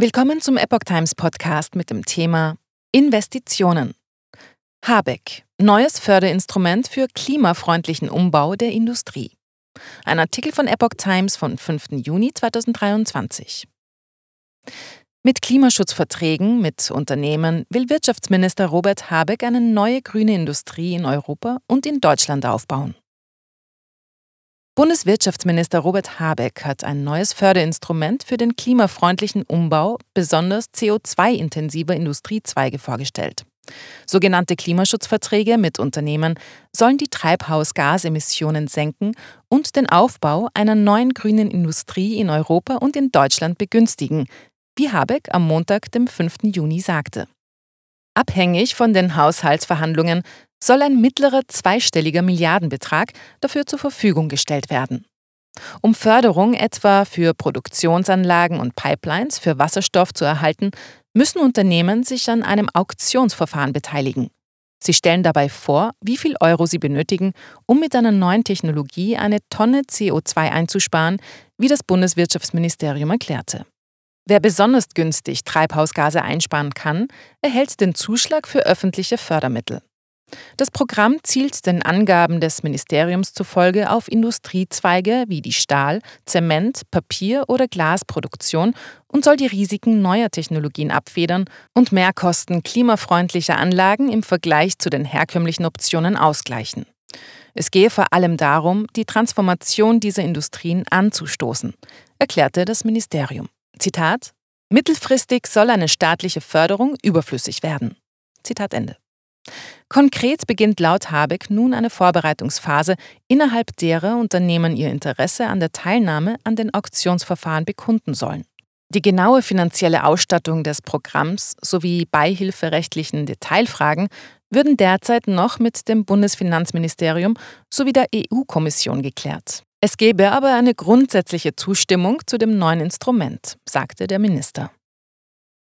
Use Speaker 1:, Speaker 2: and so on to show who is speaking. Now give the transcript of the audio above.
Speaker 1: Willkommen zum Epoch Times Podcast mit dem Thema Investitionen. Habeck, neues Förderinstrument für klimafreundlichen Umbau der Industrie. Ein Artikel von Epoch Times vom 5. Juni 2023. Mit Klimaschutzverträgen mit Unternehmen will Wirtschaftsminister Robert Habeck eine neue grüne Industrie in Europa und in Deutschland aufbauen. Bundeswirtschaftsminister Robert Habeck hat ein neues Förderinstrument für den klimafreundlichen Umbau besonders CO2-intensiver Industriezweige vorgestellt. Sogenannte Klimaschutzverträge mit Unternehmen sollen die Treibhausgasemissionen senken und den Aufbau einer neuen grünen Industrie in Europa und in Deutschland begünstigen, wie Habeck am Montag, dem 5. Juni sagte. Abhängig von den Haushaltsverhandlungen soll ein mittlerer zweistelliger Milliardenbetrag dafür zur Verfügung gestellt werden. Um Förderung etwa für Produktionsanlagen und Pipelines für Wasserstoff zu erhalten, müssen Unternehmen sich an einem Auktionsverfahren beteiligen. Sie stellen dabei vor, wie viel Euro sie benötigen, um mit einer neuen Technologie eine Tonne CO2 einzusparen, wie das Bundeswirtschaftsministerium erklärte. Wer besonders günstig Treibhausgase einsparen kann, erhält den Zuschlag für öffentliche Fördermittel. Das Programm zielt den Angaben des Ministeriums zufolge auf Industriezweige wie die Stahl-, Zement-, Papier- oder Glasproduktion und soll die Risiken neuer Technologien abfedern und Mehrkosten klimafreundlicher Anlagen im Vergleich zu den herkömmlichen Optionen ausgleichen. Es gehe vor allem darum, die Transformation dieser Industrien anzustoßen, erklärte das Ministerium. Zitat Mittelfristig soll eine staatliche Förderung überflüssig werden. Zitat Ende. Konkret beginnt laut Habeck nun eine Vorbereitungsphase, innerhalb derer Unternehmen ihr Interesse an der Teilnahme an den Auktionsverfahren bekunden sollen. Die genaue finanzielle Ausstattung des Programms sowie beihilferechtlichen Detailfragen würden derzeit noch mit dem Bundesfinanzministerium sowie der EU-Kommission geklärt. Es gebe aber eine grundsätzliche Zustimmung zu dem neuen Instrument, sagte der Minister.